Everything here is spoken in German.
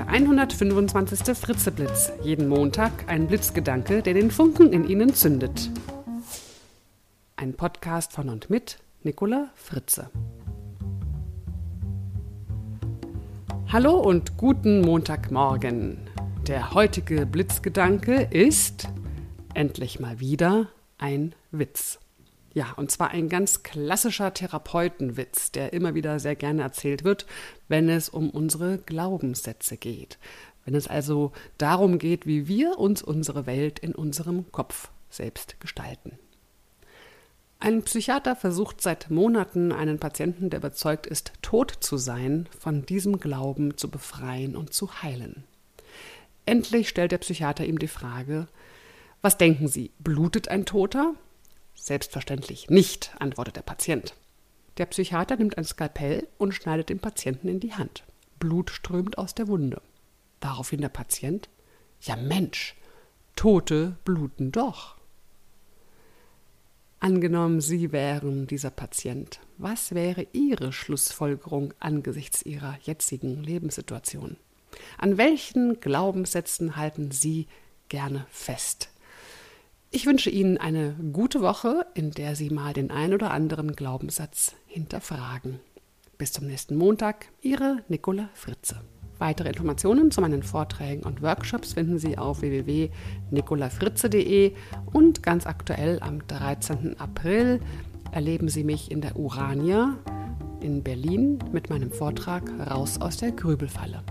der 125. Fritzeblitz. Jeden Montag ein Blitzgedanke, der den Funken in Ihnen zündet. Ein Podcast von und mit Nicola Fritze. Hallo und guten Montagmorgen. Der heutige Blitzgedanke ist endlich mal wieder ein Witz. Ja, und zwar ein ganz klassischer Therapeutenwitz, der immer wieder sehr gerne erzählt wird, wenn es um unsere Glaubenssätze geht. Wenn es also darum geht, wie wir uns unsere Welt in unserem Kopf selbst gestalten. Ein Psychiater versucht seit Monaten, einen Patienten, der überzeugt ist, tot zu sein, von diesem Glauben zu befreien und zu heilen. Endlich stellt der Psychiater ihm die Frage, was denken Sie, blutet ein Toter? Selbstverständlich nicht, antwortet der Patient. Der Psychiater nimmt ein Skalpell und schneidet dem Patienten in die Hand. Blut strömt aus der Wunde. Daraufhin der Patient: Ja, Mensch, Tote bluten doch. Angenommen, Sie wären dieser Patient. Was wäre Ihre Schlussfolgerung angesichts Ihrer jetzigen Lebenssituation? An welchen Glaubenssätzen halten Sie gerne fest? Ich wünsche Ihnen eine gute Woche, in der Sie mal den ein oder anderen Glaubenssatz hinterfragen. Bis zum nächsten Montag, Ihre Nicola Fritze. Weitere Informationen zu meinen Vorträgen und Workshops finden Sie auf www.nicolafritze.de und ganz aktuell am 13. April erleben Sie mich in der Urania in Berlin mit meinem Vortrag Raus aus der Grübelfalle.